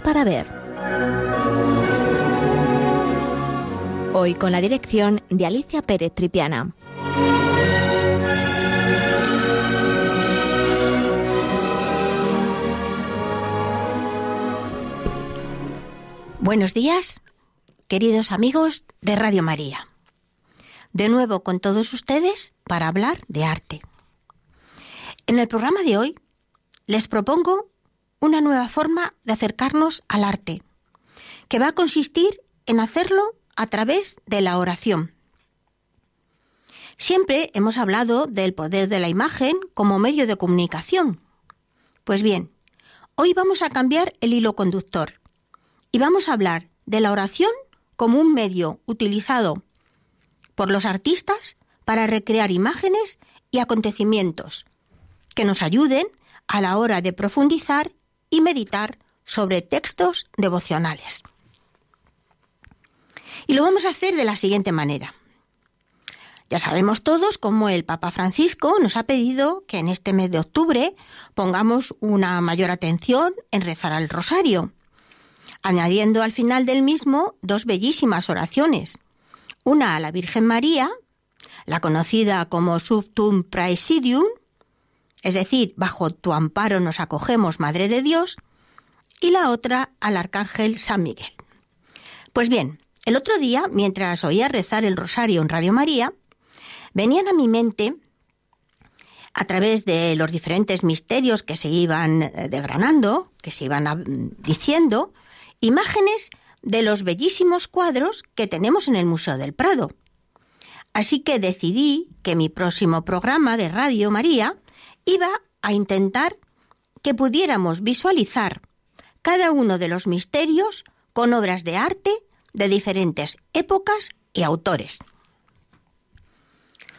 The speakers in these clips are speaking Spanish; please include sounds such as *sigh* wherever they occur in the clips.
Para Ver. Hoy con la dirección de Alicia Pérez Tripiana. Buenos días, queridos amigos de Radio María. De nuevo con todos ustedes para hablar de arte. En el programa de hoy les propongo una nueva forma de acercarnos al arte, que va a consistir en hacerlo a través de la oración. Siempre hemos hablado del poder de la imagen como medio de comunicación. Pues bien, hoy vamos a cambiar el hilo conductor y vamos a hablar de la oración como un medio utilizado por los artistas para recrear imágenes y acontecimientos que nos ayuden a la hora de profundizar y meditar sobre textos devocionales. Y lo vamos a hacer de la siguiente manera. Ya sabemos todos cómo el Papa Francisco nos ha pedido que en este mes de octubre pongamos una mayor atención en rezar al rosario añadiendo al final del mismo dos bellísimas oraciones. Una a la Virgen María, la conocida como Subtum Praesidium, es decir, bajo tu amparo nos acogemos, Madre de Dios, y la otra al Arcángel San Miguel. Pues bien, el otro día, mientras oía rezar el rosario en Radio María, venían a mi mente, a través de los diferentes misterios que se iban eh, desgranando, que se iban diciendo, imágenes de los bellísimos cuadros que tenemos en el Museo del Prado. Así que decidí que mi próximo programa de Radio María iba a intentar que pudiéramos visualizar cada uno de los misterios con obras de arte de diferentes épocas y autores.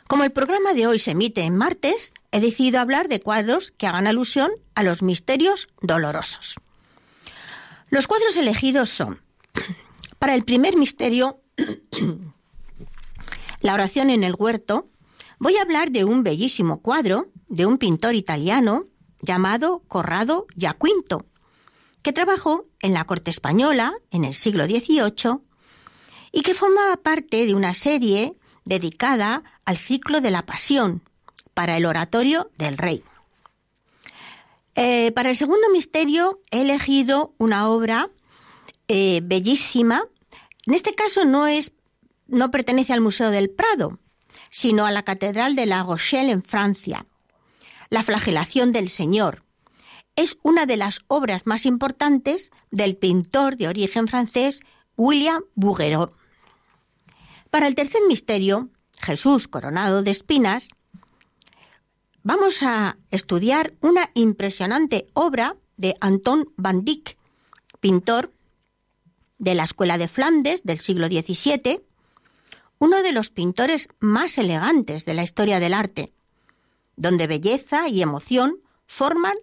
Como el programa de hoy se emite en martes, he decidido hablar de cuadros que hagan alusión a los misterios dolorosos. Los cuadros elegidos son, *clears throat* para el primer misterio, *clears throat* la oración en el huerto, voy a hablar de un bellísimo cuadro de un pintor italiano llamado Corrado Giaquinto, que trabajó en la corte española en el siglo XVIII y que formaba parte de una serie dedicada al ciclo de la pasión para el oratorio del rey. Eh, para el segundo misterio he elegido una obra eh, bellísima. En este caso no es, no pertenece al Museo del Prado, sino a la Catedral de La Rochelle en Francia. La flagelación del Señor. Es una de las obras más importantes del pintor de origen francés William Bouguereau. Para el tercer misterio, Jesús coronado de espinas, vamos a estudiar una impresionante obra de Anton van Dyck, pintor de la Escuela de Flandes del siglo XVII, uno de los pintores más elegantes de la historia del arte, donde belleza y emoción forman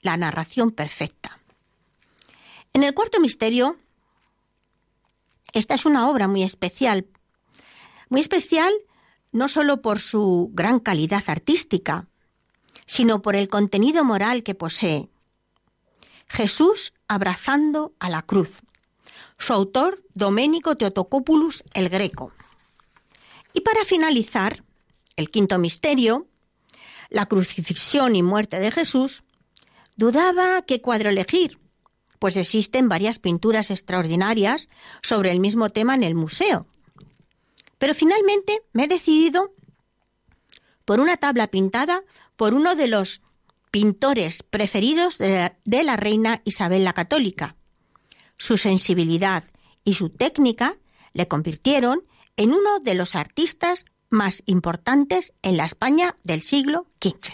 la narración perfecta. En el cuarto misterio, esta es una obra muy especial, muy especial no solo por su gran calidad artística, sino por el contenido moral que posee. Jesús abrazando a la cruz. Su autor, Domenico Teotocopoulos el Greco. Y para finalizar, el quinto misterio, la crucifixión y muerte de Jesús, dudaba qué cuadro elegir, pues existen varias pinturas extraordinarias sobre el mismo tema en el museo. Pero finalmente me he decidido por una tabla pintada por uno de los pintores preferidos de la, reina Isabel la Católica. Su sensibilidad y su técnica le convirtieron en uno de los artistas más importantes en la España del siglo XV.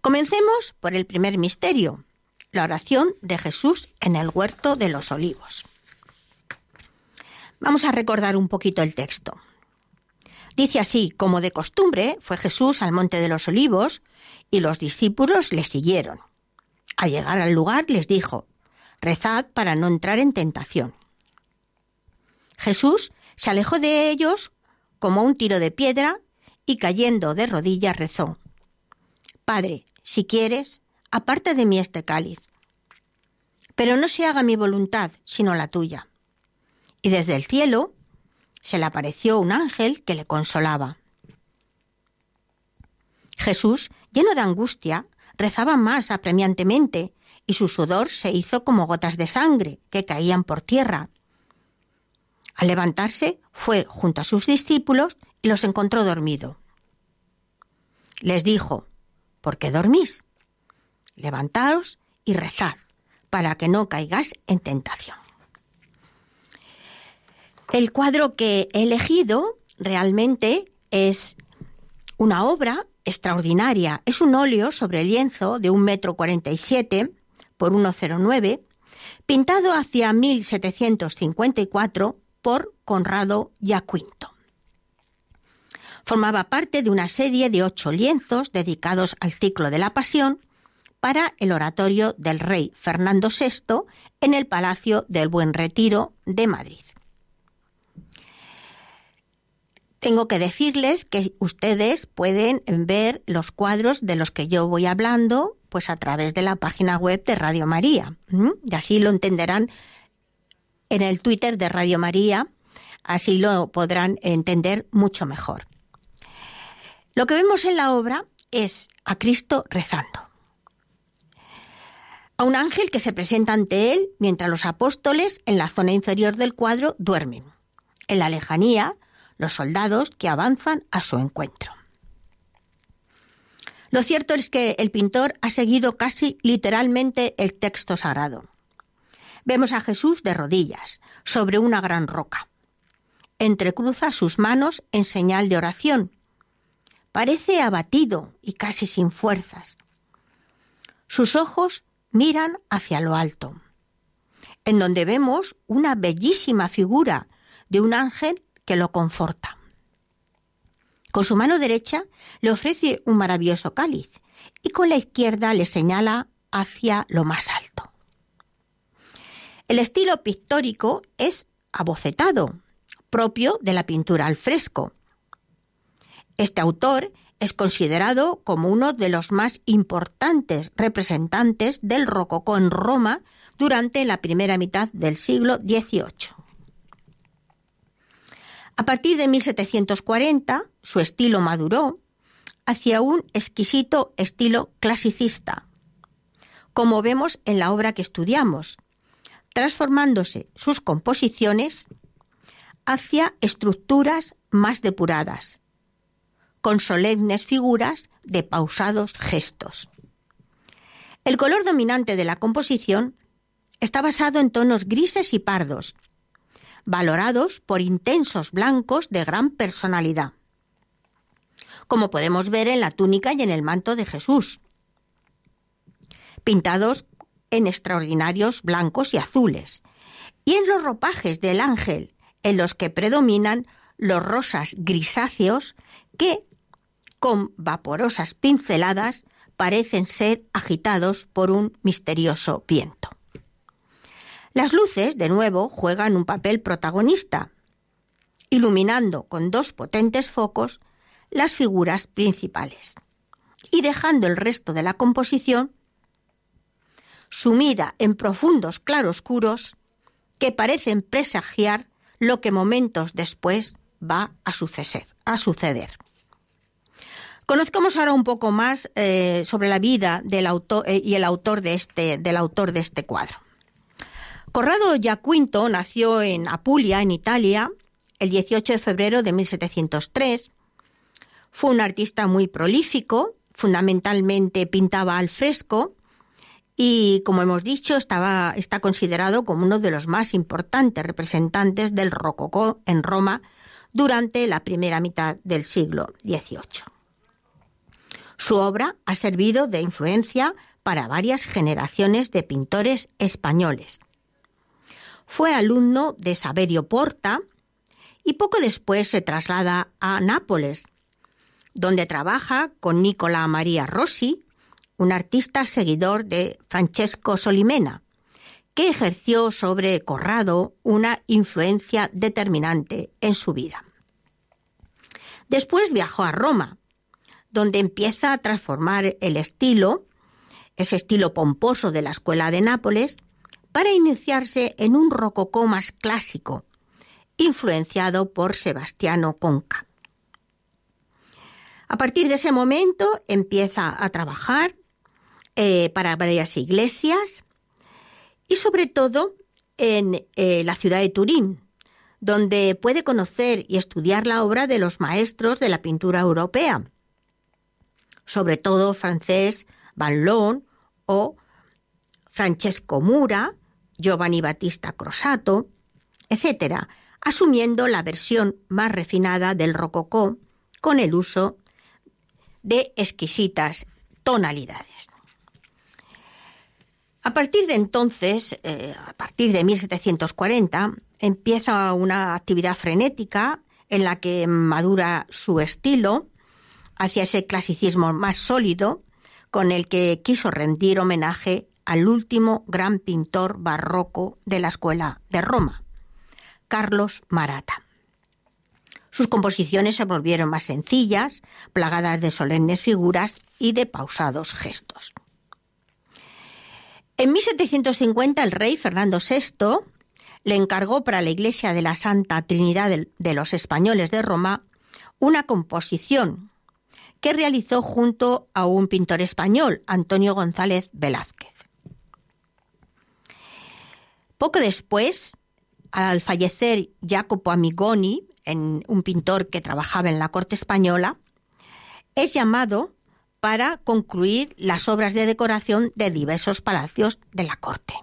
Comencemos por el primer misterio, la oración de Jesús en el huerto de los olivos. Vamos a recordar un poquito el texto. Dice así, como de costumbre, fue Jesús al monte de los olivos y los discípulos le siguieron. Al llegar al lugar les dijo, rezad para no entrar en tentación. Jesús se alejó de ellos como un tiro de piedra y cayendo de rodillas rezó, Padre, si quieres, aparta de mí este cáliz, Pero no se haga mi voluntad, sino la tuya. Y desde el cielo se le apareció un ángel que le consolaba. Jesús, lleno de angustia, rezaba más apremiantemente, y su sudor se hizo como gotas de sangre que caían por tierra. Al levantarse, fue junto a sus discípulos y los encontró dormido. Les dijo, ¿por qué dormís? Levantaos y rezad, para que no caigáis en tentación. El cuadro que he elegido realmente es una obra extraordinaria. Es un óleo sobre lienzo de un metro cuarenta y siete por 1,09, pintado hacia 1754 por Conrado Yaquinto. Formaba parte de una serie de ocho lienzos dedicados al ciclo de la Pasión para el oratorio del rey Fernando VI en el Palacio del Buen Retiro de Madrid. Tengo que decirles que ustedes pueden ver los cuadros de los que yo voy hablando pues a través de la página web de Radio María. Y así lo entenderán en el Twitter de Radio María, así lo podrán entender mucho mejor. Lo que vemos en la obra es a Cristo rezando. A un ángel que se presenta ante él mientras los apóstoles en la zona inferior del cuadro duermen. En la lejanía, los soldados que avanzan a su encuentro. Lo cierto es que el pintor ha seguido casi literalmente el texto sagrado. Vemos a Jesús de rodillas, sobre una gran roca. Entrecruza sus manos en señal de oración. Parece abatido y casi sin fuerzas. Sus ojos miran hacia lo alto, en donde vemos una bellísima figura de un ángel que lo conforta. Con su mano derecha le ofrece un maravilloso cáliz y con la izquierda le señala hacia lo más alto. El estilo pictórico es abocetado, propio de la pintura al fresco. Este autor es considerado como uno de los más importantes representantes del rococó en Roma durante la primera mitad del siglo XVIII. A partir de 1740, su estilo maduró hacia un exquisito estilo clasicista, como vemos en la obra que estudiamos, transformándose sus composiciones hacia estructuras más depuradas, con solemnes figuras de pausados gestos. El color dominante de la composición está basado en tonos grises y pardos, valorados por intensos blancos de gran personalidad, como podemos ver en la túnica y en el manto de Jesús, pintados en extraordinarios blancos y azules, y en los ropajes del ángel, en los que predominan los rosas grisáceos que, con vaporosas pinceladas, parecen ser agitados por un misterioso viento. Las luces, de nuevo, juegan un papel protagonista, iluminando con dos potentes focos las figuras principales y dejando el resto de la composición sumida en profundos claroscuros que parecen presagiar lo que momentos después va a suceder. Conozcamos ahora un poco más eh, sobre la vida del autor eh, y el autor de este, del autor de este cuadro. Corrado Giaquinto nació en Apulia, en Italia, el 18 de febrero de 1703. Fue un artista muy prolífico, fundamentalmente pintaba al fresco y, como hemos dicho, estaba, está considerado como uno de los más importantes representantes del rococó en Roma durante la primera mitad del siglo XVIII. Su obra ha servido de influencia para varias generaciones de pintores españoles. Fue alumno de Saverio Porta y poco después se traslada a Nápoles, donde trabaja con Nicola María Rossi, un artista seguidor de Francesco Solimena, que ejerció sobre Corrado una influencia determinante en su vida. Después viajó a Roma, donde empieza a transformar el estilo, ese estilo pomposo de la escuela de Nápoles, para iniciarse en un rococó más clásico, influenciado por Sebastiano Conca. A partir de ese momento empieza a trabajar eh, para varias iglesias y sobre todo en eh, la ciudad de Turín, donde puede conocer y estudiar la obra de los maestros de la pintura europea, sobre todo francés Van o Francesco Mura, Giovanni Battista Crosato, etc., asumiendo la versión más refinada del rococó con el uso de exquisitas tonalidades. A partir de entonces, eh, a partir de 1740, empieza una actividad frenética en la que madura su estilo hacia ese clasicismo más sólido con el que quiso rendir homenaje al último gran pintor barroco de la escuela de Roma, Carlos Marata. Sus composiciones se volvieron más sencillas, plagadas de solemnes figuras y de pausados gestos. En 1750 el rey Fernando VI le encargó para la iglesia de la Santa Trinidad de los Españoles de Roma una composición que realizó junto a un pintor español, Antonio González Velázquez. Poco después, al fallecer Jacopo Amigoni, un pintor que trabajaba en la corte española, es llamado para concluir las obras de decoración de diversos palacios de la corte.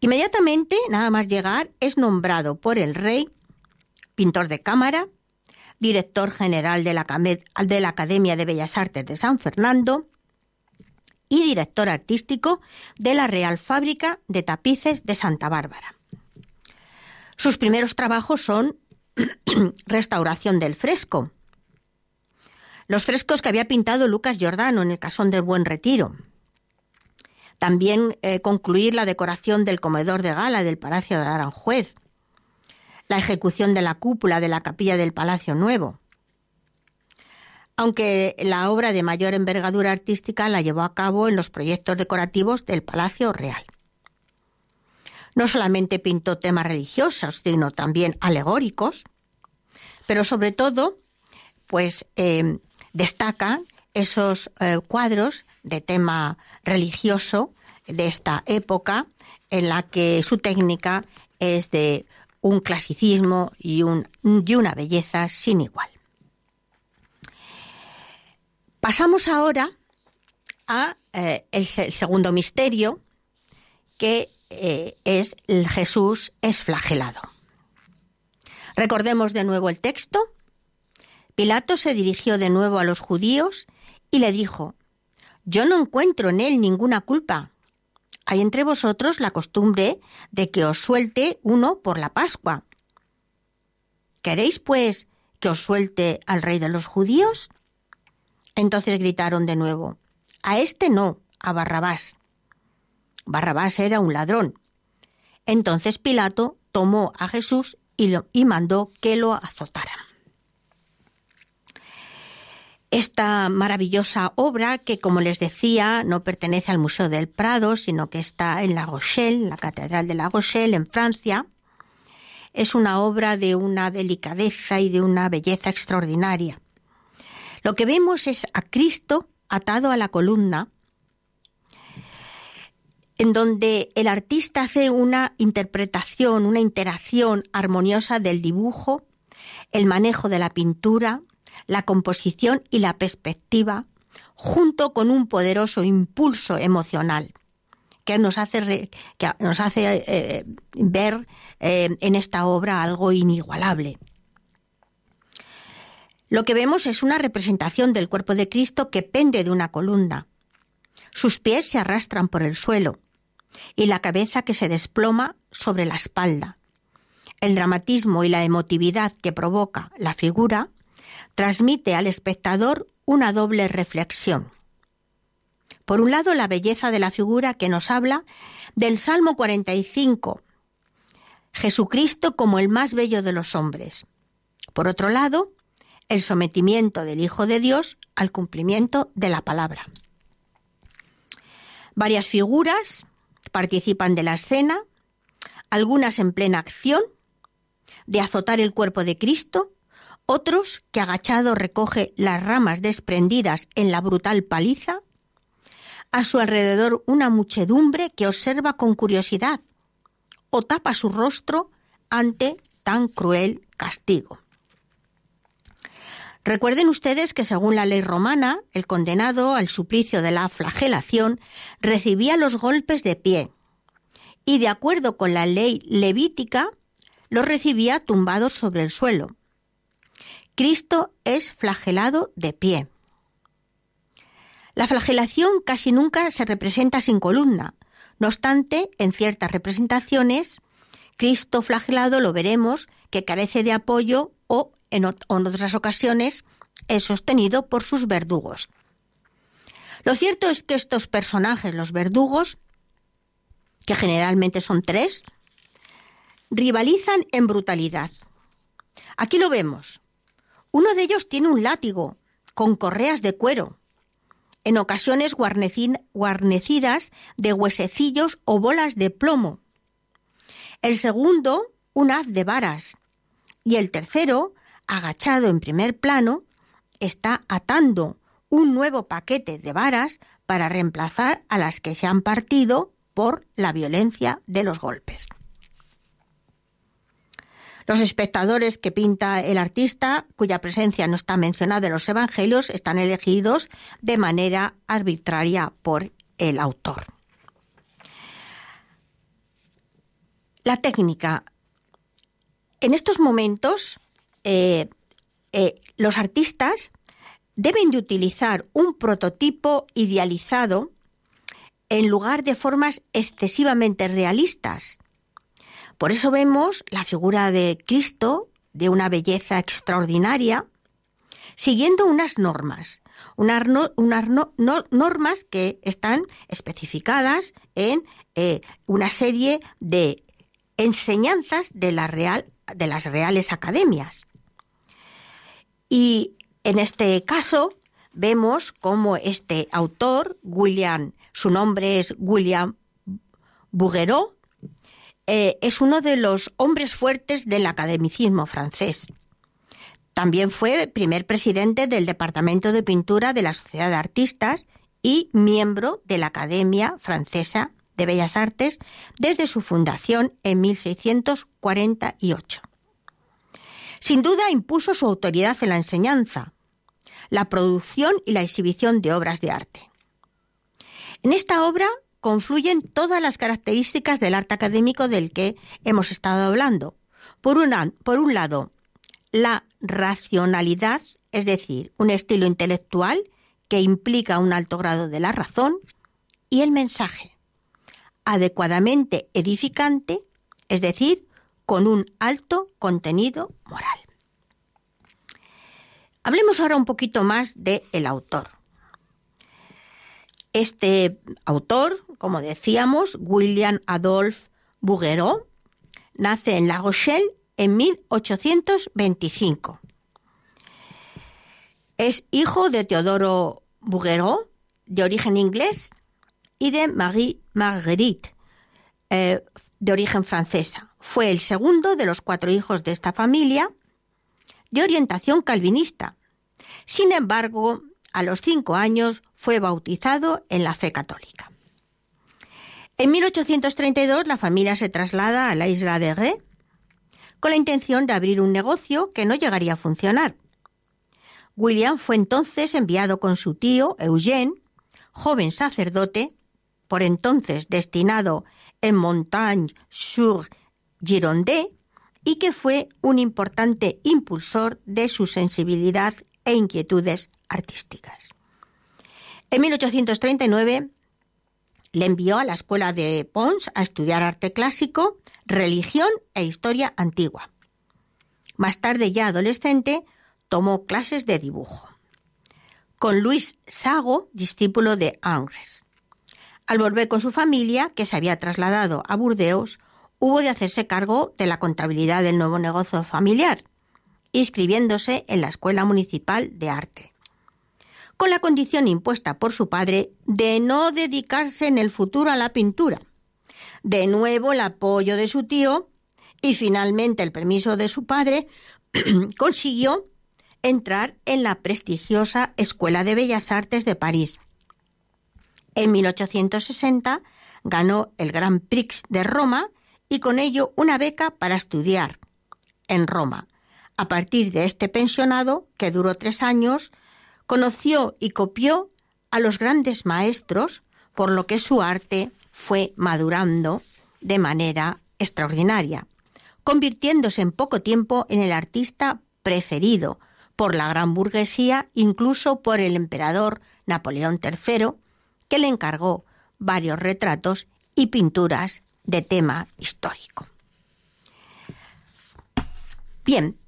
Inmediatamente, nada más llegar, es nombrado por el rey pintor de cámara, director general de la, de la Academia de Bellas Artes de San Fernando y director artístico de la Real Fábrica de Tapices de Santa Bárbara. Sus primeros trabajos son *clears throat* restauración del fresco, los frescos que había pintado Lucas Giordano en el Casón del Buen Retiro, también eh, concluir la decoración del comedor de gala del Palacio de Aranjuez, la ejecución de la cúpula de la capilla del Palacio Nuevo. Aunque la obra de mayor envergadura artística la llevó a cabo en los proyectos decorativos del Palacio Real. No solamente pintó temas religiosos, sino también alegóricos, pero sobre todo, pues eh, destaca esos eh, cuadros de tema religioso de esta época en la que su técnica es de un clasicismo y, una belleza sin igual. Pasamos ahora a eh, el, segundo misterio, que eh, es el Jesús es flagelado. Recordemos de nuevo el texto. Pilato se dirigió de nuevo a los judíos y le dijo, Yo no encuentro en él ninguna culpa. Hay entre vosotros la costumbre de que os suelte uno por la Pascua. ¿Queréis, pues, que os suelte al rey de los judíos? Entonces gritaron de nuevo, A este no, a Barrabás. Barrabás era un ladrón. Entonces Pilato tomó a Jesús y, y mandó que lo azotaran esta maravillosa obra que, como les decía, no pertenece al Museo del Prado, sino que está en La Rochelle, la Catedral de La Rochelle, en Francia. Es una obra de una delicadeza y de una belleza extraordinaria. Lo que vemos es a Cristo atado a la columna, en donde el artista hace una interpretación, una interacción armoniosa del dibujo, el manejo de la pintura, la composición y la perspectiva, junto con un poderoso impulso emocional que nos hace, que nos hace eh, ver eh, en esta obra algo inigualable. Lo que vemos es una representación del cuerpo de Cristo que pende de una columna. Sus pies se arrastran por el suelo y la cabeza que se desploma sobre la espalda. El dramatismo y la emotividad que provoca la figura transmite al espectador una doble reflexión. Por un lado, la belleza de la figura que nos habla del Salmo 45, Jesucristo como el más bello de los hombres. Por otro lado, el sometimiento del Hijo de Dios al cumplimiento de la palabra. Varias figuras participan de la escena, algunas en plena acción, de azotar el cuerpo de Cristo, otros que agachado recoge las ramas desprendidas en la brutal paliza, a su alrededor una muchedumbre que observa con curiosidad o tapa su rostro ante tan cruel castigo. Recuerden ustedes que según la ley romana, el condenado al suplicio de la flagelación recibía los golpes de pie y de acuerdo con la ley levítica, los recibía tumbados sobre el suelo. Cristo es flagelado de pie. La flagelación casi nunca se representa sin columna. No obstante, en ciertas representaciones, Cristo flagelado lo veremos que carece de apoyo o en, otras ocasiones es sostenido por sus verdugos. Lo cierto es que estos personajes, los verdugos, que generalmente son tres, rivalizan en brutalidad. Aquí lo vemos. Uno de ellos tiene un látigo con correas de cuero, en ocasiones guarnecidas de huesecillos o bolas de plomo. El segundo, un haz de varas. Y el tercero, agachado en primer plano, está atando un nuevo paquete de varas para reemplazar a las que se han partido por la violencia de los golpes. Los espectadores que pinta el artista, cuya presencia no está mencionada en los evangelios, están elegidos de manera arbitraria por el autor. La técnica. En estos momentos, eh, eh, los artistas deben de utilizar un prototipo idealizado en lugar de formas excesivamente realistas. Por eso vemos la figura de Cristo de una belleza extraordinaria, siguiendo unas normas, unas, normas que están especificadas en eh, una serie de enseñanzas de, las reales academias. Y en este caso vemos cómo este autor, William, su nombre es William Bouguereau, eh, es uno de los hombres fuertes del academicismo francés. También fue primer presidente del Departamento de Pintura de la Sociedad de Artistas y miembro de la Academia Francesa de Bellas Artes desde su fundación en 1648. Sin duda impuso su autoridad en la enseñanza, la producción y la exhibición de obras de arte. En esta obra confluyen todas las características del arte académico del que hemos estado hablando. Por, por un lado, la racionalidad, es decir, un estilo intelectual que implica un alto grado de la razón, y el mensaje, adecuadamente edificante, es decir, con un alto contenido moral. Hablemos ahora un poquito más del el autor. Este autor, como decíamos, William Adolphe Bouguereau, nace en La Rochelle en 1825. Es hijo de Teodoro Bouguereau, de origen inglés, y de Marie Marguerite, eh, de origen francesa. Fue el segundo de los cuatro hijos de esta familia, de orientación calvinista. Sin embargo, a los cinco años fue bautizado en la fe católica. En 1832 la familia se traslada a la isla de Ré con la intención de abrir un negocio que no llegaría a funcionar. William fue entonces enviado con su tío Eugène, joven sacerdote, por entonces destinado en Montagne-sur-Gironde, y que fue un importante impulsor de su sensibilidad e inquietudes artísticas. En 1839 le envió a la escuela de Pons a estudiar arte clásico, religión e historia antigua. Más tarde, ya adolescente, tomó clases de dibujo. Con Luis Sago, discípulo de Angres. Al volver con su familia, que se había trasladado a Burdeos, hubo de hacerse cargo de la contabilidad del nuevo negocio familiar, inscribiéndose en la Escuela Municipal de Arte con la condición impuesta por su padre de no dedicarse en el futuro a la pintura, De nuevo el apoyo de su tío y finalmente el permiso de su padre *clears throat* consiguió entrar en la prestigiosa Escuela de Bellas Artes de París. En 1860 ganó el Grand Prix de Roma y con ello una beca para estudiar en Roma. A partir de este pensionado, que duró tres años, conoció y copió a los grandes maestros, por lo que su arte fue madurando de manera extraordinaria, convirtiéndose en poco tiempo en el artista preferido por la gran burguesía, incluso por el emperador Napoleón III, que le encargó varios retratos y pinturas de tema histórico. Bien,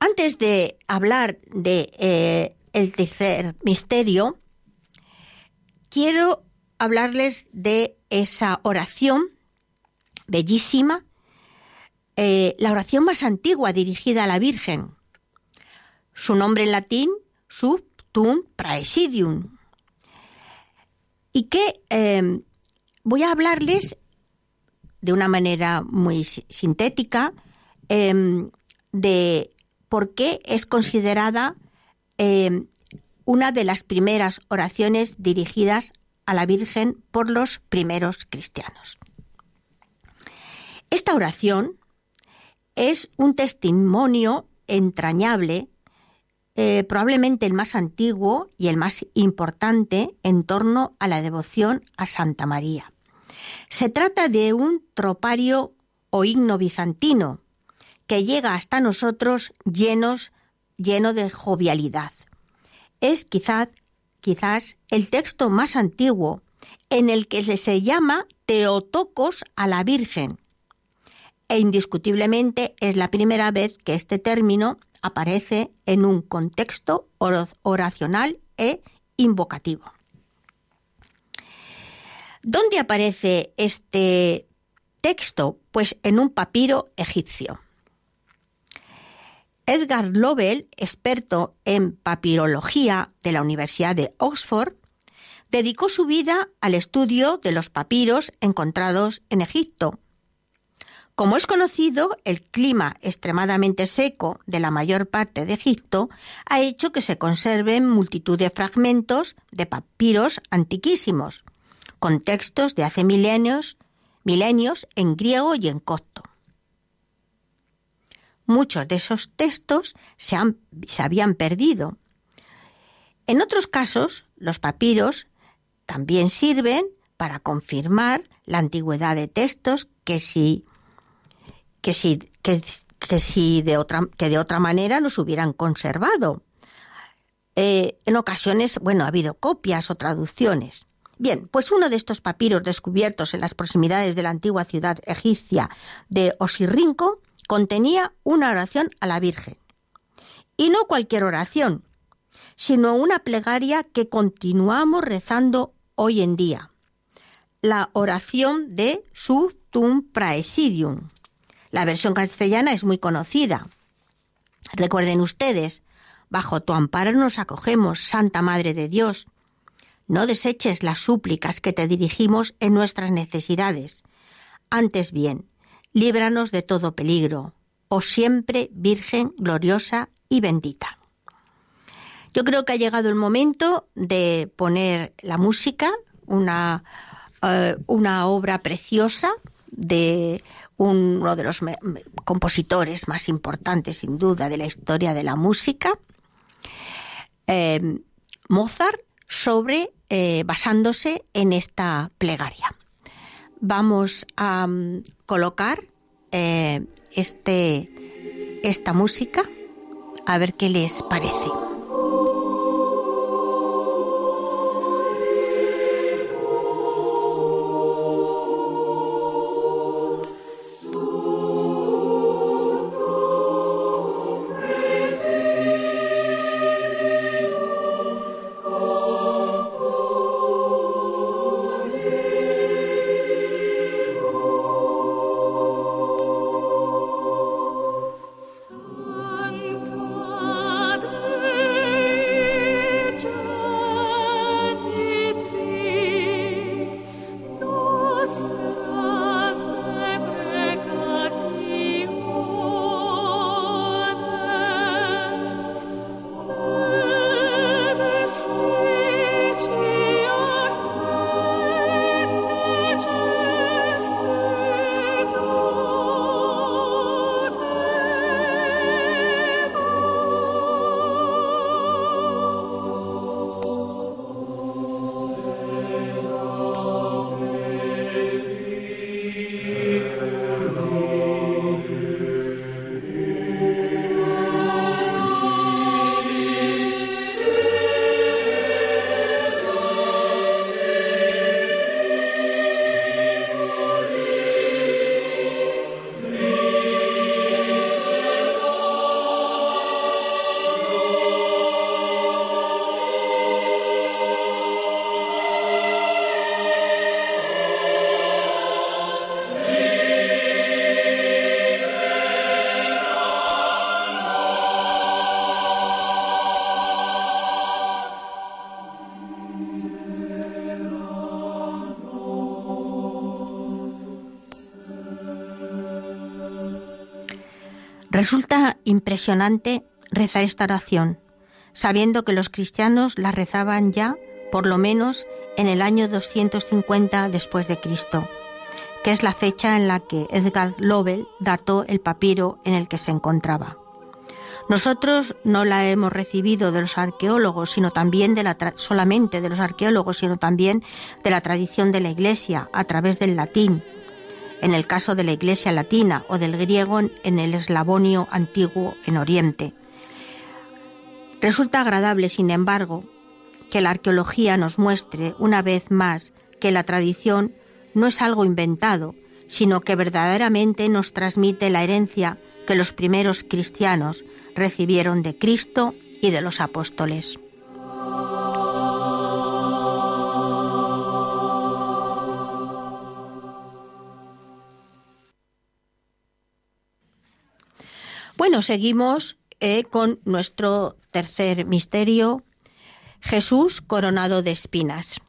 antes de hablar de eh, el tercer misterio, quiero hablarles de esa oración bellísima, eh, la oración más antigua dirigida a la Virgen. Su nombre en latín, Subtum Praesidium. Y que eh, voy a hablarles de una manera muy sintética em, de por qué es considerada em, una de las primeras oraciones dirigidas a la Virgen por los primeros cristianos. Esta oración es un testimonio entrañable, eh, probablemente el más antiguo y el más importante en torno a la devoción a Santa María. Se trata de un tropario o himno bizantino que llega hasta nosotros llenos, lleno de jovialidad. Es quizás, quizás el texto más antiguo en el que se llama Teotocos a la Virgen. E indiscutiblemente es la primera vez que este término aparece en un contexto oracional e invocativo. ¿Dónde aparece este texto? Pues en un papiro egipcio. Edgar Lovell, experto en papirología de la Universidad de Oxford, dedicó su vida al estudio de los papiros encontrados en Egipto. Como es conocido, el clima extremadamente seco de la mayor parte de Egipto ha hecho que se conserven multitud de fragmentos de papiros antiquísimos, con textos de hace milenios, milenios en griego y en copto. Muchos de esos textos se, se habían perdido. En otros casos, los papiros también sirven para confirmar la antigüedad de textos que si, que si, que, si de otra, que de otra manera nos hubieran conservado. Eh, en ocasiones, bueno, ha habido copias o traducciones. Bien, pues uno de estos papiros descubiertos en las proximidades de la antigua ciudad egipcia de Osirrinco contenía una oración a la Virgen. Y no cualquier oración, sino una plegaria que continuamos rezando hoy en día. La oración de Subtum Praesidium. La versión castellana es muy conocida. Recuerden ustedes, bajo tu amparo nos acogemos, Santa Madre de Dios. No deseches las súplicas que te dirigimos en nuestras necesidades. Antes bien, líbranos de todo peligro, oh siempre Virgen gloriosa y bendita. Yo creo que ha llegado el momento de poner la música, una, eh, una obra preciosa de uno de los compositores más importantes, sin duda, de la historia de la música, eh, Mozart, sobre eh, basándose en esta plegaria. Vamos a mm, colocar eh, este, esta música a ver qué les parece. Resulta impresionante rezar esta oración, sabiendo que los cristianos la rezaban ya por lo menos en el año 250 después de Cristo, que es la fecha en la que Edgar Lovell dató el papiro en el que se encontraba. Nosotros no la hemos recibido de los arqueólogos, sino también de la solamente de los arqueólogos, sino también de la tradición de la Iglesia a través del latín. En el caso de la Iglesia latina o del griego en el eslavonio antiguo en Oriente. Resulta agradable, sin embargo, que la arqueología nos muestre una vez más que la tradición no es algo inventado, sino que verdaderamente nos transmite la herencia que los primeros cristianos recibieron de Cristo y de los apóstoles. Bueno, seguimos eh, con nuestro tercer misterio, Jesús coronado de espinas.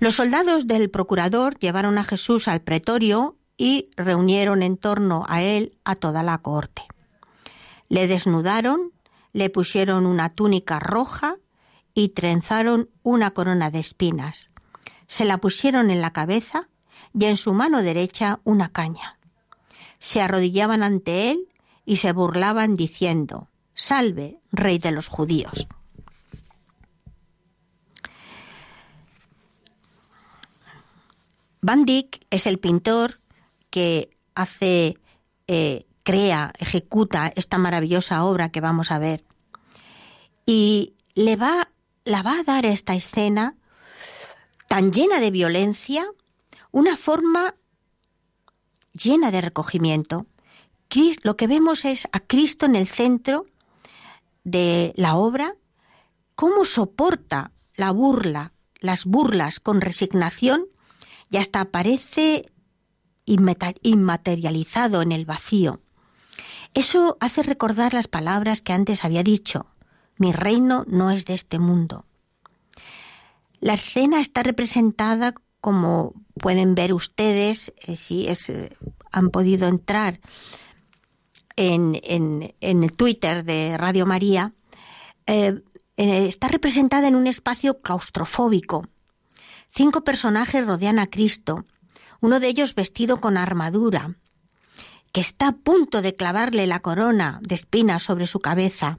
Los soldados del procurador llevaron a Jesús al pretorio y reunieron en torno a él a toda la corte. Le desnudaron, le pusieron una túnica roja y trenzaron una corona de espinas. Se la pusieron en la cabeza y en su mano derecha una caña. Se arrodillaban ante él y se burlaban diciendo, Salve, rey de los judíos. Van Dyck es el pintor que hace eh, crea, ejecuta esta maravillosa obra que vamos a ver. Y le va, la va a dar esta escena tan llena de violencia una forma llena de recogimiento. Lo que vemos es a Cristo en el centro de la obra, cómo soporta la burla, las burlas con resignación y hasta aparece inmaterializado en el vacío. Eso hace recordar las palabras que antes había dicho. Mi reino no es de este mundo. La escena está representada como pueden ver ustedes, eh, si eh, han podido entrar en, el Twitter de Radio María, eh, está representada en un espacio claustrofóbico. Cinco personajes rodean a Cristo, uno de ellos vestido con armadura, que está a punto de clavarle la corona de espinas sobre su cabeza.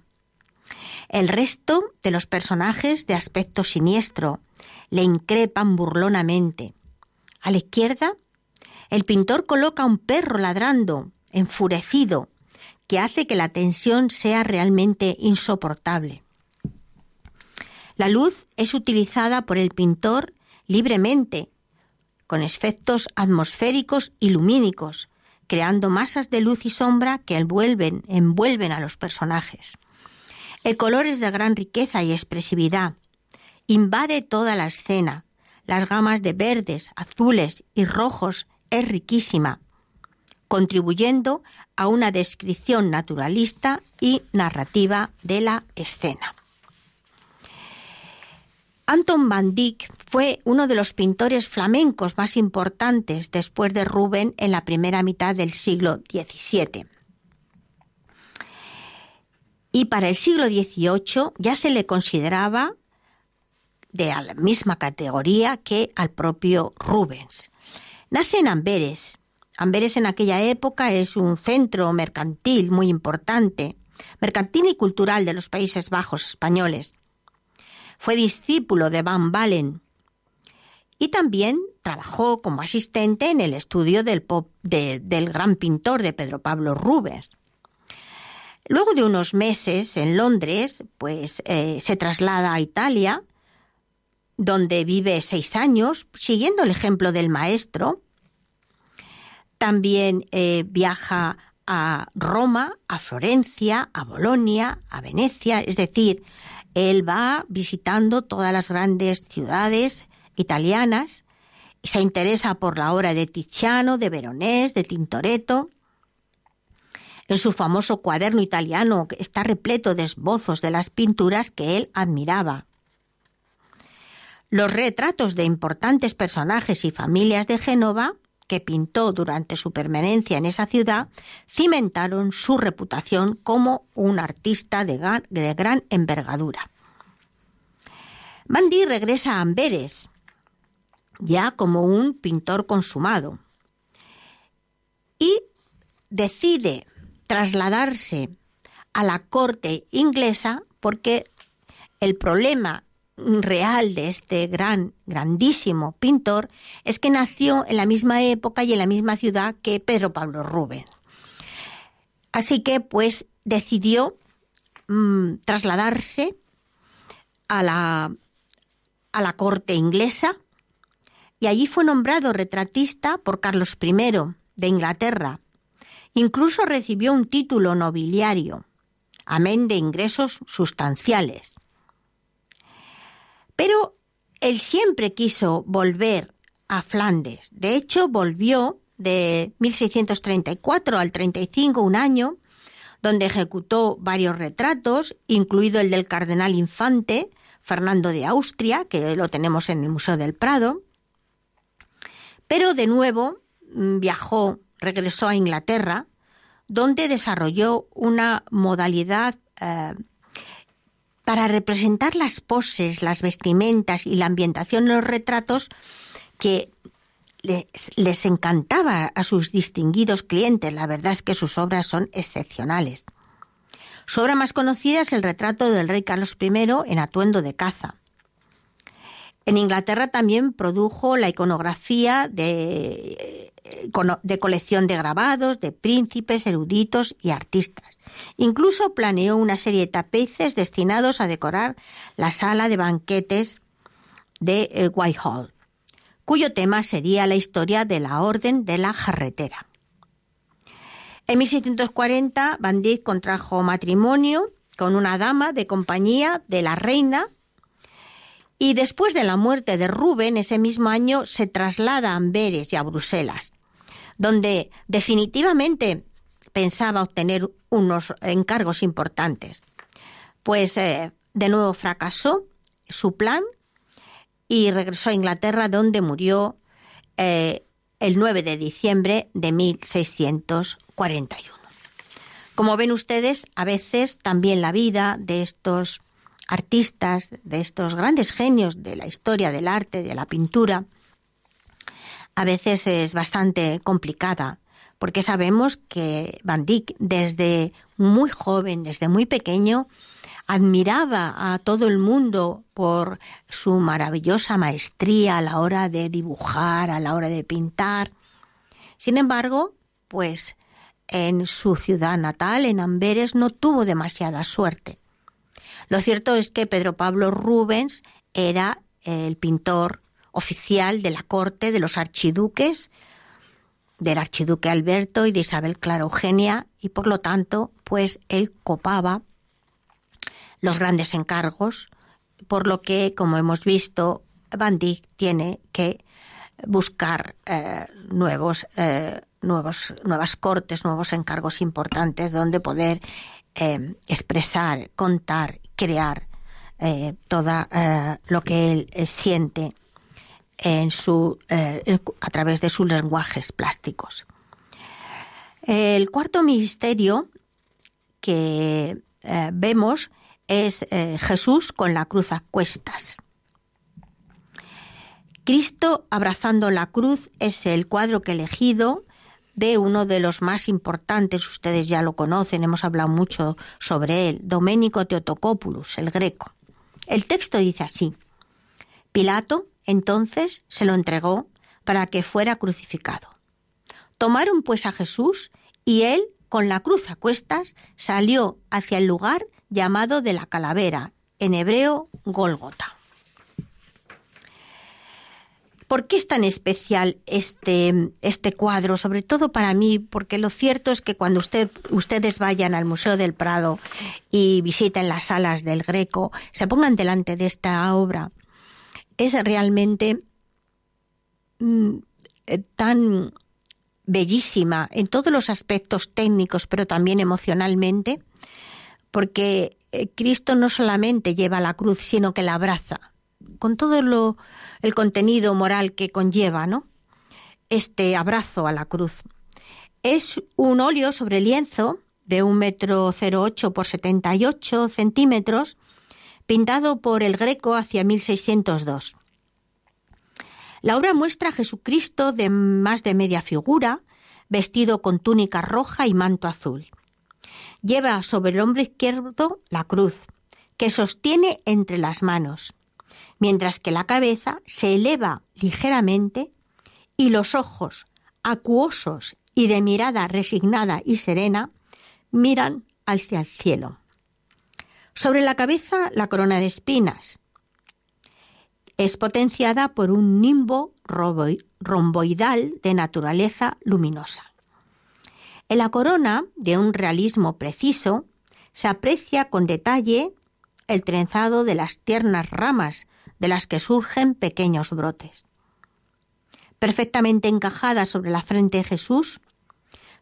El resto de los personajes de aspecto siniestro le increpan burlonamente. A la izquierda, el pintor coloca un perro ladrando, enfurecido, que hace que la tensión sea realmente insoportable. La luz es utilizada por el pintor libremente, con efectos atmosféricos y lumínicos, creando masas de luz y sombra que envuelven, envuelven a los personajes. El color es de gran riqueza y expresividad. Invade toda la escena. Las gamas de verdes, azules y rojos es riquísima, contribuyendo a una descripción naturalista y narrativa de la escena. Anton van Dyck fue uno de los pintores flamencos más importantes después de Rubén en la primera mitad del siglo XVII. Y para el siglo XVIII ya se le consideraba de la misma categoría que al propio Rubens. Nace en Amberes. Amberes en aquella época es un centro mercantil muy importante, mercantil y cultural de los Países Bajos españoles. Fue discípulo de Van Balen y también trabajó como asistente en el estudio del, del gran pintor de Pedro Pablo Rubens. Luego de unos meses en Londres, pues eh, se traslada a Italia, donde vive seis años, siguiendo el ejemplo del maestro. También eh, viaja a Roma, a Florencia, a Bolonia, a Venecia, es decir, él va visitando todas las grandes ciudades italianas y se interesa por la obra de Tiziano, de Veronés, de Tintoretto. En su famoso cuaderno italiano está repleto de esbozos de las pinturas que él admiraba. Los retratos de importantes personajes y familias de Génova que pintó durante su permanencia en esa ciudad cimentaron su reputación como un artista de gran, envergadura. Bandi regresa a Amberes, ya como un pintor consumado, y decide trasladarse a la corte inglesa porque el problema real de este gran, grandísimo pintor es que nació en la misma época y en la misma ciudad que Pedro Pablo Rubens. Así que, pues, decidió mm, trasladarse a la, a la corte inglesa y allí fue nombrado retratista por Carlos I de Inglaterra. Incluso recibió un título nobiliario, amén de ingresos sustanciales. Pero él siempre quiso volver a Flandes. De hecho, volvió de 1634 al 35, un año, donde ejecutó varios retratos, incluido el del cardenal infante Fernando de Austria, que lo tenemos en el Museo del Prado. Pero de nuevo mm, viajó, regresó a Inglaterra, donde desarrolló una modalidad eh, para representar las poses, las vestimentas y la ambientación en los retratos que les, encantaba a sus distinguidos clientes. La verdad es que sus obras son excepcionales. Su obra más conocida es el retrato del rey Carlos I en atuendo de caza. En Inglaterra también produjo la iconografía de de colección de grabados de príncipes, eruditos y artistas. Incluso planeó una serie de tapeces destinados a decorar la sala de banquetes de eh, Whitehall, cuyo tema sería la historia de la Orden de la Jarretera. En 1640, Van Dyck contrajo matrimonio con una dama de compañía de la reina y después de la muerte de Rubén, ese mismo año se traslada a Amberes y a Bruselas donde definitivamente pensaba obtener unos encargos importantes. Pues eh, de nuevo fracasó su plan y regresó a Inglaterra donde murió eh, el 9 de diciembre de 1641. Como ven ustedes, a veces también la vida de estos artistas, de estos grandes genios de la historia del arte, de la pintura, a veces es bastante complicada, porque sabemos que Van Dyck desde muy joven, desde muy pequeño, admiraba a todo el mundo por su maravillosa maestría a la hora de dibujar, a la hora de pintar. Sin embargo, pues en su ciudad natal, en Amberes, no tuvo demasiada suerte. Lo cierto es que Pedro Pablo Rubens era el pintor oficial de la corte de los archiduques, del archiduque Alberto y de Isabel Clara Eugenia, y por lo tanto, pues él copaba los grandes encargos, por lo que, como hemos visto, Van Dyck tiene que buscar eh, nuevos, eh, nuevos, nuevas cortes, nuevos encargos importantes donde poder eh, expresar, contar, crear todo lo que él siente en su, eh, a través de sus lenguajes plásticos. El cuarto misterio que eh, vemos es eh, Jesús con la cruz a cuestas. Cristo abrazando la cruz es el cuadro que he elegido de uno de los más importantes, ustedes ya lo conocen, hemos hablado mucho sobre él, Doménico Teotocópulus, el greco. El texto dice así, Pilato, entonces se lo entregó para que fuera crucificado. Tomaron pues a Jesús y él, con la cruz a cuestas, salió hacia el lugar llamado de la calavera, en hebreo Gólgota. ¿Por qué es tan especial este, este cuadro? Sobre todo para mí, porque lo cierto es que cuando usted, ustedes vayan al Museo del Prado y visiten las salas del Greco, se pongan delante de esta obra es realmente mm, eh, tan bellísima en todos los aspectos técnicos, pero también emocionalmente, porque eh, Cristo no solamente lleva la cruz, sino que la abraza, con todo lo, el contenido moral que conlleva, ¿no? este abrazo a la cruz. Es un óleo sobre lienzo de un metro 08 por 78 centímetros, pintado por el Greco hacia 1602. La obra muestra a Jesucristo de más de media figura, vestido con túnica roja y manto azul. Lleva sobre el hombro izquierdo la cruz, que sostiene entre las manos, mientras que la cabeza se eleva ligeramente y los ojos, acuosos y de mirada resignada y serena, miran hacia el cielo. Sobre la cabeza la corona de espinas. Es potenciada por un nimbo romboidal de naturaleza luminosa. En la corona, de un realismo preciso, se aprecia con detalle el trenzado de las tiernas ramas de las que surgen pequeños brotes. Perfectamente encajada sobre la frente de Jesús,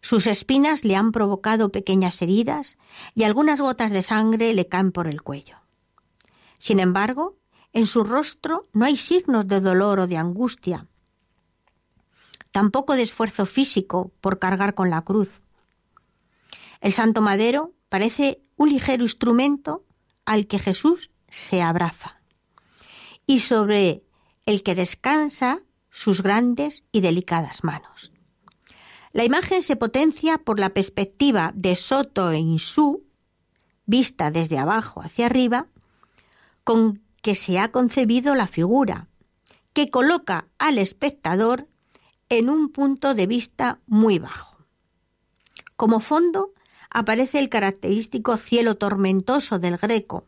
sus espinas le han provocado pequeñas heridas y algunas gotas de sangre le caen por el cuello. Sin embargo, en su rostro no hay signos de dolor o de angustia, tampoco de esfuerzo físico por cargar con la cruz. El santo madero parece un ligero instrumento al que Jesús se abraza y sobre el que descansa sus grandes y delicadas manos. La imagen se potencia por la perspectiva de Soto e Insú, vista desde abajo hacia arriba, con que se ha concebido la figura, que coloca al espectador en un punto de vista muy bajo. Como fondo aparece el característico cielo tormentoso del Greco,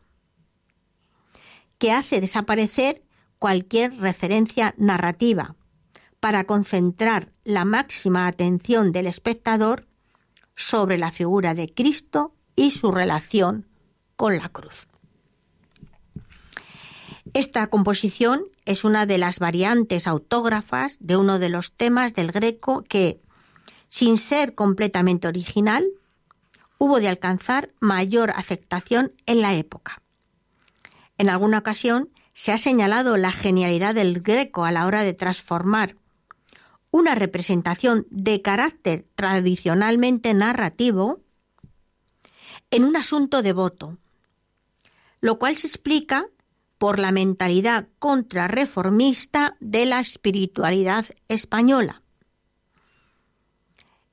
que hace desaparecer cualquier referencia narrativa, para concentrar la máxima atención del espectador sobre la figura de Cristo y su relación con la cruz. Esta composición es una de las variantes autógrafas de uno de los temas del Greco que, sin ser completamente original, hubo de alcanzar mayor aceptación en la época. En alguna ocasión se ha señalado la genialidad del Greco a la hora de transformar una representación de carácter tradicionalmente narrativo en un asunto devoto, lo cual se explica por la mentalidad contrarreformista de la espiritualidad española.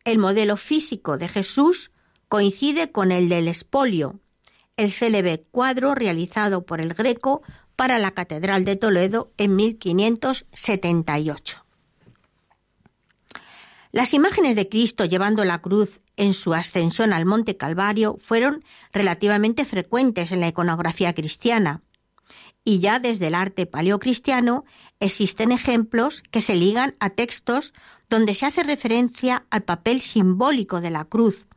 El modelo físico de Jesús coincide con el del espolio, el célebre cuadro realizado por el Greco para la Catedral de Toledo en 1578. Las imágenes de Cristo llevando la cruz en su ascensión al Monte Calvario fueron relativamente frecuentes en la iconografía cristiana. Y ya desde el arte paleocristiano existen ejemplos que se ligan a textos donde se hace referencia al papel simbólico de la cruz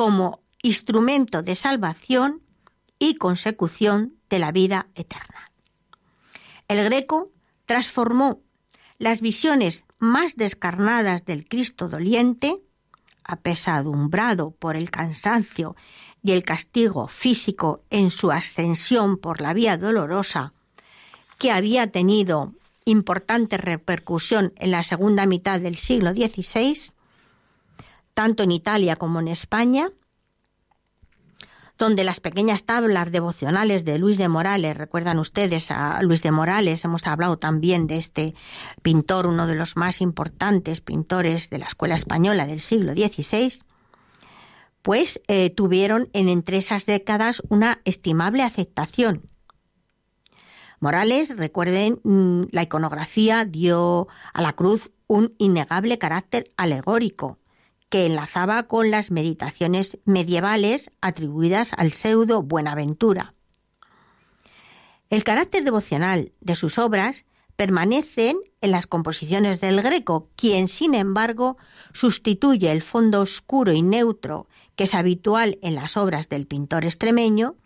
como instrumento de salvación y consecución de la vida eterna. El greco transformó las visiones más descarnadas del Cristo doliente, apesadumbrado por el cansancio y el castigo físico en su ascensión por la vía dolorosa, que había tenido importante repercusión en la segunda mitad del siglo XVI, tanto en Italia como en España, donde las pequeñas tablas devocionales de Luis de Morales, recuerdan ustedes a Luis de Morales, hemos hablado también de este pintor, uno de los más importantes pintores de la escuela española del siglo XVI, pues eh, tuvieron en entre esas décadas una estimable aceptación. Morales, recuerden, mm, la iconografía dio a la cruz un innegable carácter alegórico, que enlazaba con las meditaciones medievales atribuidas al pseudo Buenaventura. El carácter devocional de sus obras permanecen en las composiciones del Greco, quien, sin embargo, sustituye el fondo oscuro y neutro que es habitual en las obras del pintor extremeño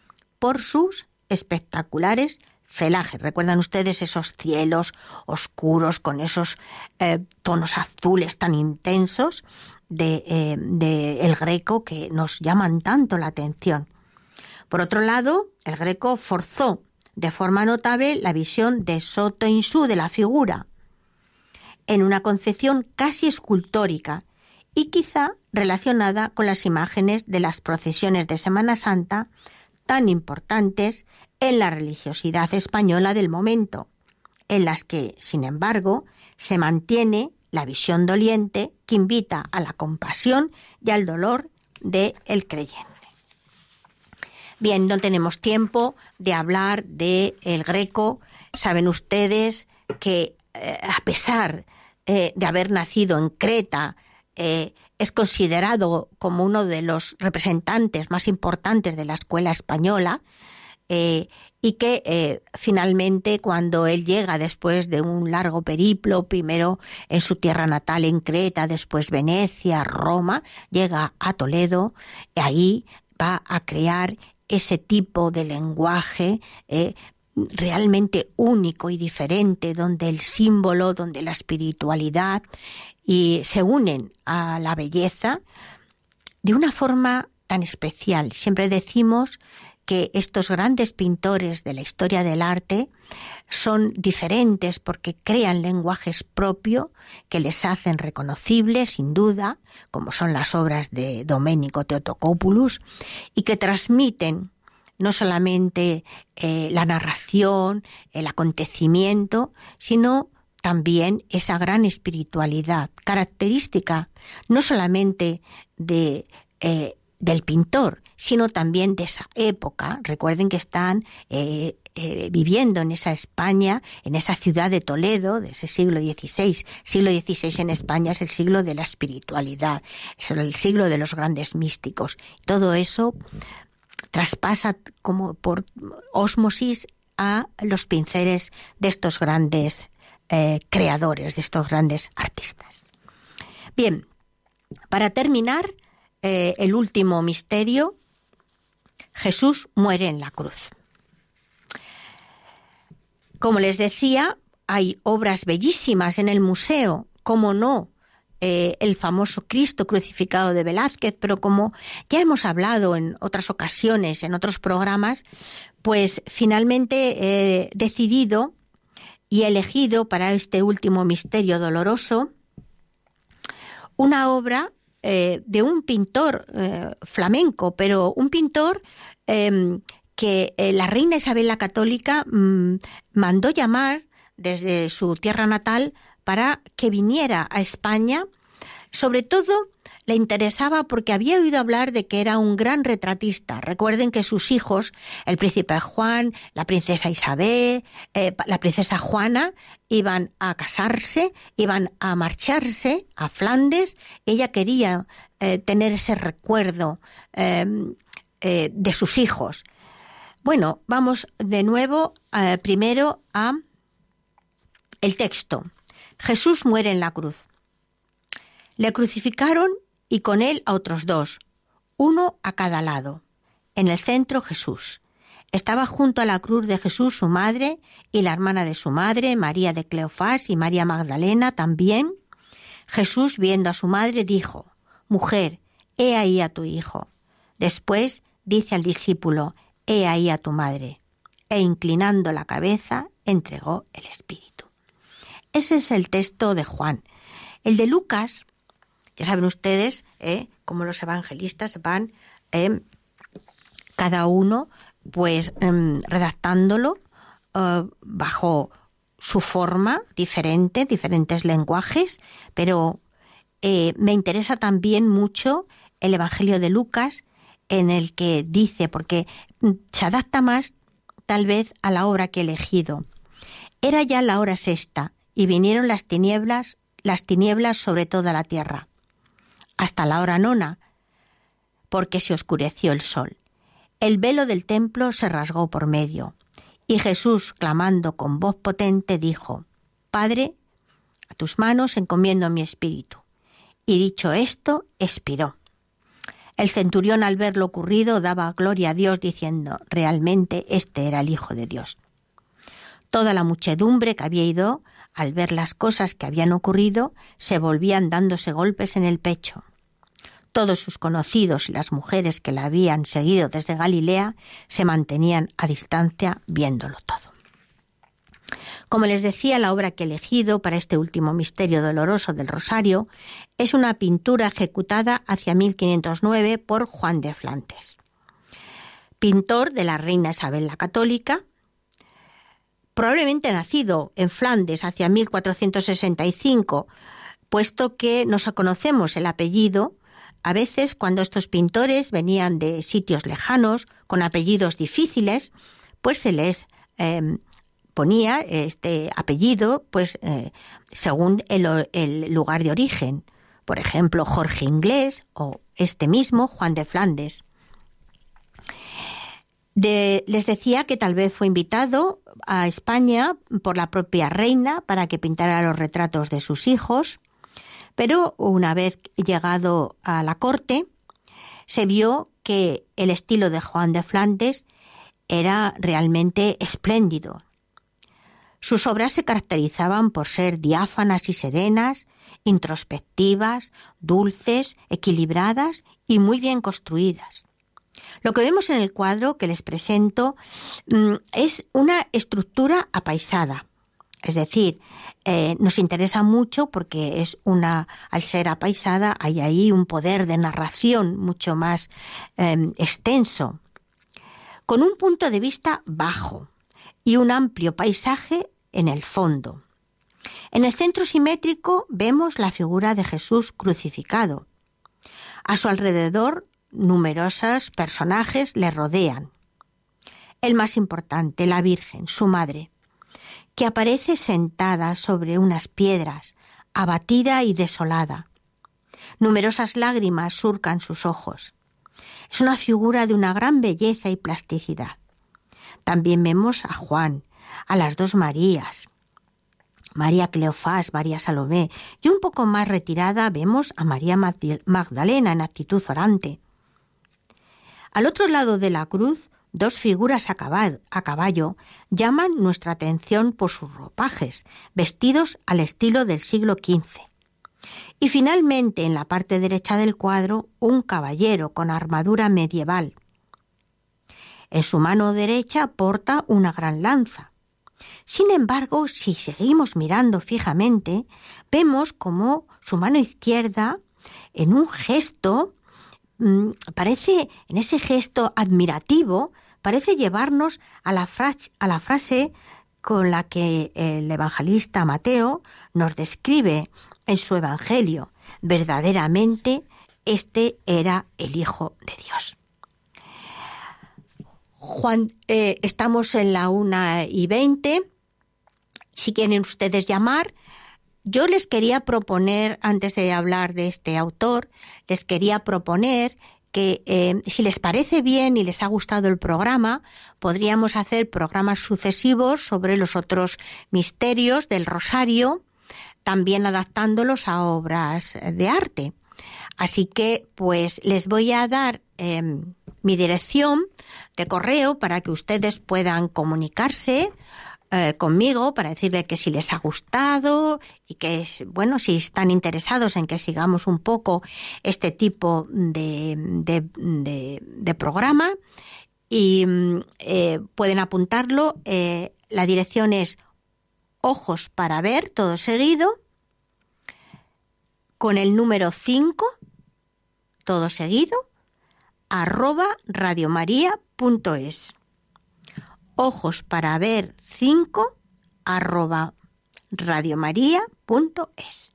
por sus espectaculares celajes. ¿Recuerdan ustedes esos cielos oscuros con esos eh, tonos azules tan intensos? De, eh, el greco que nos llaman tanto la atención. Por otro lado, el greco forzó de forma notable la visión de Soto Insú de la figura. en una concepción casi escultórica y quizá relacionada con las imágenes de las procesiones de Semana Santa tan importantes en la religiosidad española del momento, en las que, sin embargo, se mantiene la visión doliente que invita a la compasión y al dolor del el creyente. Bien, no tenemos tiempo de hablar de el greco. Saben ustedes que eh, a pesar eh, de haber nacido en Creta, eh, es considerado como uno de los representantes más importantes de la escuela española y que eh, finalmente cuando él llega después de un largo periplo, primero en su tierra natal en Creta, después Venecia, Roma, llega a Toledo y ahí va a crear ese tipo de lenguaje realmente único y diferente, donde el símbolo, donde la espiritualidad y se unen a la belleza de una forma tan especial. Siempre decimos que estos grandes pintores de la historia del arte son diferentes porque crean lenguajes propios que les hacen reconocibles, sin duda, como son las obras de Domenico Teotocopoulos, y que transmiten no solamente eh, la narración, el acontecimiento, sino también esa gran espiritualidad, característica no solamente de, eh, del pintor, sino también de esa época. Recuerden que están eh, viviendo en esa España, en esa ciudad de Toledo, de ese siglo XVI. Siglo XVI en España es el siglo de la espiritualidad, es el siglo de los grandes místicos. Todo eso traspasa como por osmosis a los pinceles de estos grandes eh, creadores, de estos grandes artistas. Bien, para terminar, eh, el último misterio, Jesús muere en la cruz. Como les decía, hay obras bellísimas en el museo, como no, eh, el famoso Cristo crucificado de Velázquez, pero como ya hemos hablado en otras ocasiones, en otros programas, pues finalmente he decidido y elegido para este último misterio doloroso una obra eh, de un pintor eh, flamenco, pero un pintor em, que la reina Isabel la Católica mm, mandó llamar desde su tierra natal para que viniera a España. Sobre todo le interesaba porque había oído hablar de que era un gran retratista. Recuerden que sus hijos, el príncipe Juan, la princesa Isabel, eh, la princesa Juana, iban a casarse, iban a marcharse a Flandes. Ella quería eh, tener ese recuerdo em, eh, de sus hijos. Bueno, vamos de nuevo primero a el texto. Jesús muere en la cruz. Le crucificaron y con él a otros dos, uno a cada lado. En el centro Jesús. Estaba junto a la cruz de Jesús su madre y la hermana de su madre, María de Cleofás y María Magdalena también. Jesús, viendo a su madre, dijo, Mujer, he ahí a tu hijo. Después dice al discípulo, He ahí a tu madre. E inclinando la cabeza, entregó el Espíritu. Ese es el texto de Juan. El de Lucas, ya saben ustedes, ¿eh? como los evangelistas van eh, cada uno pues em, redactándolo eh, bajo su forma diferente, diferentes lenguajes, pero me interesa también mucho el Evangelio de Lucas, en el que dice, porque se adapta más tal vez a la obra que he elegido. Era ya la hora sexta, y vinieron las tinieblas, las tinieblas sobre toda la tierra, hasta la hora nona, porque se oscureció el sol. El velo del templo se rasgó por medio, y Jesús, clamando con voz potente, dijo, Padre, a tus manos encomiendo mi espíritu. Y dicho esto, expiró. El centurión al ver lo ocurrido daba gloria a Dios diciendo, realmente este era el Hijo de Dios. Toda la muchedumbre que había ido al ver las cosas que habían ocurrido, se volvían dándose golpes en el pecho. Todos sus conocidos y las mujeres que la habían seguido desde Galilea se mantenían a distancia viéndolo todo. Como les decía, la obra que he elegido para este último misterio doloroso del Rosario es una pintura ejecutada hacia 1509 por Juan de Flantes, pintor de la reina Isabel la Católica, probablemente nacido en Flandes hacia 1465, puesto que nos conocemos el apellido a veces cuando estos pintores venían de sitios lejanos, con apellidos difíciles, pues se les em, ponía este apellido pues eh, según el, lugar de origen. Por ejemplo, Jorge Inglés o este mismo Juan de Flandes. Les decía que tal vez fue invitado a España por la propia reina para que pintara los retratos de sus hijos pero una vez llegado a la corte, se vio que el estilo de Juan de Flandes era realmente espléndido. Sus obras se caracterizaban por ser diáfanas y serenas, introspectivas, dulces, equilibradas y muy bien construidas. Lo que vemos en el cuadro que les presento mm, es una estructura apaisada, es decir, eh, nos interesa mucho porque es una, al ser apaisada, hay ahí un poder de narración mucho más em, extenso, con un punto de vista bajo y un amplio paisaje en el fondo. En el centro simétrico vemos la figura de Jesús crucificado. A su alrededor, numerosos personajes le rodean. El más importante, la Virgen, su madre que aparece sentada sobre unas piedras, abatida y desolada. Numerosas lágrimas surcan sus ojos. Es una figura de una gran belleza y plasticidad. También vemos a Juan, a las dos Marías, María Cleofás, María Salomé, y un poco más retirada vemos a María Magdalena en actitud orante. Al otro lado de la cruz Dos figuras a caballo, llaman nuestra atención por sus ropajes, vestidos al estilo del siglo XV. Y finalmente, en la parte derecha del cuadro, un caballero con armadura medieval. En su mano derecha porta una gran lanza. Sin embargo, si seguimos mirando fijamente, vemos como su mano izquierda, en un gesto, parece, en ese gesto admirativo, parece llevarnos a la, frase, a la frase con la que el evangelista Mateo nos describe en su evangelio. Verdaderamente, este era el Hijo de Dios. Juan, eh, estamos en la una y veinte. Si quieren ustedes llamar, yo les quería proponer, antes de hablar de este autor, les quería proponer que eh, si les parece bien y les ha gustado el programa, podríamos hacer programas sucesivos sobre los otros misterios del rosario, también adaptándolos a obras de arte. Así que, pues, les voy a dar em, mi dirección de correo para que ustedes puedan comunicarse eh, conmigo para decirle que si les ha gustado y que, bueno, si están interesados en que sigamos un poco este tipo de, de, programa y mm, eh, pueden apuntarlo. Eh, la dirección es ojos para ver, todo seguido, con el número 5, todo seguido, arroba radiomaria.es ojos para ver 5 arroba radiomaria.es.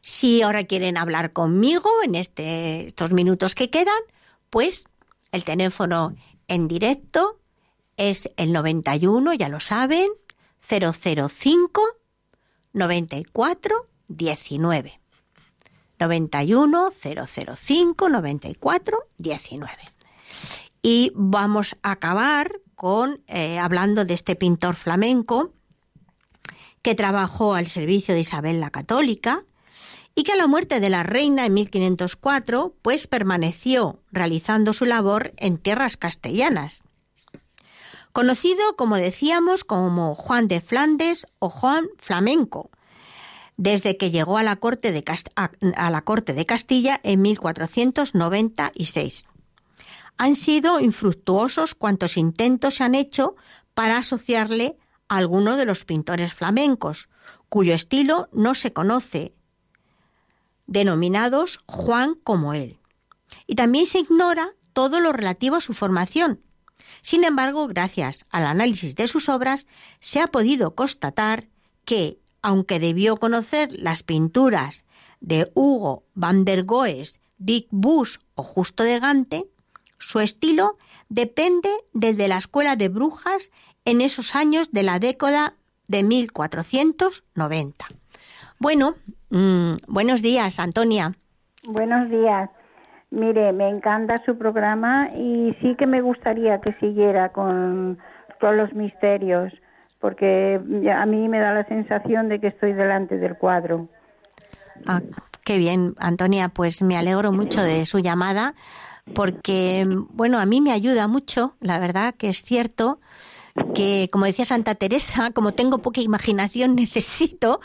Si ahora quieren hablar conmigo en este, estos minutos que quedan, pues el teléfono en directo es el 91, ya lo saben, 005 94 19. 91 005 94 19. Y vamos a acabar con, eh, hablando de este pintor flamenco que trabajó al servicio de Isabel la Católica y que a la muerte de la reina en 1504 pues permaneció realizando su labor en tierras castellanas. Conocido, como decíamos, como Juan de Flandes o Juan Flamenco, desde que llegó a la corte de, a la corte de Castilla en 1496 han sido infructuosos cuantos intentos se han hecho para asociarle alguno de los pintores flamencos, cuyo estilo no se conoce, denominados Juan como él. Y también se ignora todo lo relativo a su formación. Sin embargo, gracias al análisis de sus obras, se ha podido constatar que, aunque debió conocer las pinturas de Hugo van der Goes, Dick Bush o Justo de Gante, su estilo depende del de la escuela de brujas en esos años de la década de 1490. Bueno, mm, buenos días, Antonia. Buenos días. Mire, me encanta su programa y sí que me gustaría que siguiera con todos los misterios, porque a mí me da la sensación de que estoy delante del cuadro. Ah, qué bien, Antonia, pues me alegro mucho de su llamada, porque, bueno, a mí me ayuda mucho, la verdad que es cierto que, como decía Santa Teresa, como tengo poca imaginación, *laughs* necesito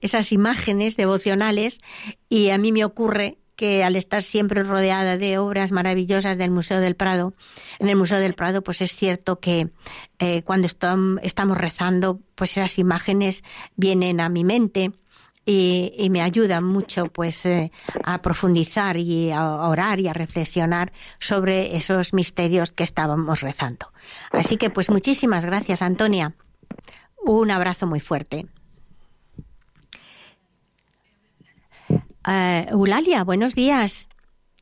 esas imágenes devocionales y a mí me ocurre que al estar siempre rodeada de obras maravillosas del Museo del Prado, en el Museo del Prado, pues es cierto que eh, cuando estamos rezando, pues esas imágenes vienen a mi mente y, me ayudan mucho pues eh, a profundizar y a orar y a reflexionar sobre esos misterios que estábamos rezando. Así que pues muchísimas gracias, Antonia. Un abrazo muy fuerte. Uh, Eulalia, buenos días.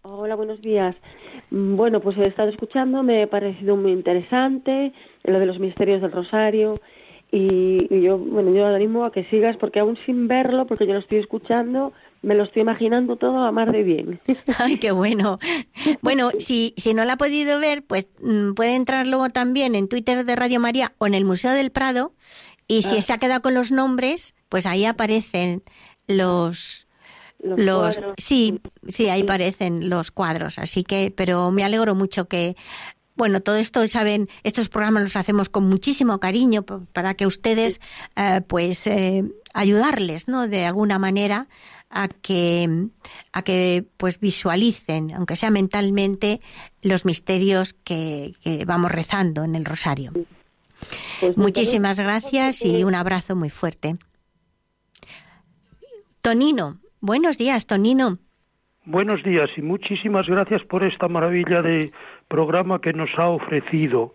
Hola, buenos días. Bueno, pues he estado escuchando, me ha parecido muy interesante lo de los misterios del Rosario y, yo, bueno, yo animo a que sigas porque aún sin verlo, porque yo lo estoy escuchando, me lo estoy imaginando todo a mar de bien. *laughs* Ay, qué bueno. Bueno, *laughs* si, si no la ha podido ver, pues mm, puede entrar luego también en Twitter de Radio María o en el Museo del Prado y si ah. se ha quedado con los nombres, pues ahí aparecen los los, sí sí ahí parecen los cuadros así que pero me alegro mucho que bueno, todo esto, saben, estos programas los hacemos con muchísimo cariño para que ustedes, eh, pues, eh, ayudarles, ¿no? De alguna manera a que, a que, pues, visualicen, aunque sea mentalmente, los misterios que, vamos rezando en el rosario. Pues Muchísimas gracias y un abrazo muy fuerte. Tonino, Buenos días, Tonino. Buenos días y muchísimas gracias por esta maravilla de programa que nos ha ofrecido.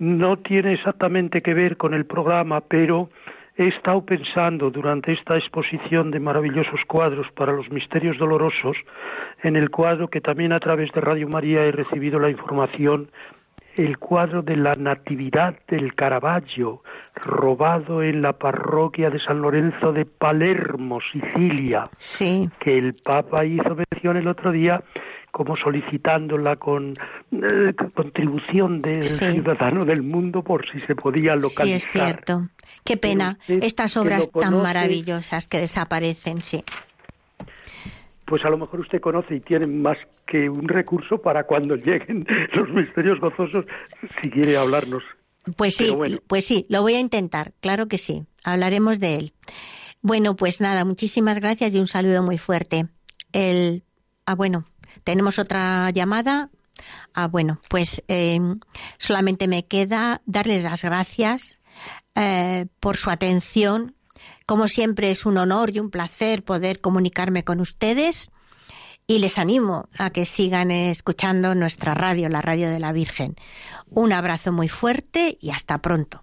No tiene exactamente que ver con el programa, pero he estado pensando durante esta exposición de maravillosos cuadros para los misterios dolorosos en el cuadro que también a través de Radio María he recibido la información el cuadro de la Natividad del Caravaggio, robado en la parroquia de San Lorenzo de Palermo, Sicilia, sí. que el Papa hizo mención el otro día como solicitándola con eh, contribución del ciudadano del mundo por si se podía localizar. Sí, es cierto. Qué pena. Estas obras tan maravillosas que desaparecen, sí pues a lo mejor usted conoce y tiene más que un recurso para cuando *laughs* lleguen los misterios gozosos, si quiere hablarnos. Pues sí, pues sí, lo voy a intentar, claro que sí, hablaremos de él. Bueno, pues nada, muchísimas gracias y un saludo muy fuerte. El, ah, bueno, tenemos otra llamada. Ah, bueno, pues eh, solamente me queda darles las gracias eh, por su atención como siempre es un honor y un placer poder comunicarme con ustedes y les animo a que sigan escuchando nuestra radio, la radio de la Virgen. Un abrazo muy fuerte y hasta pronto.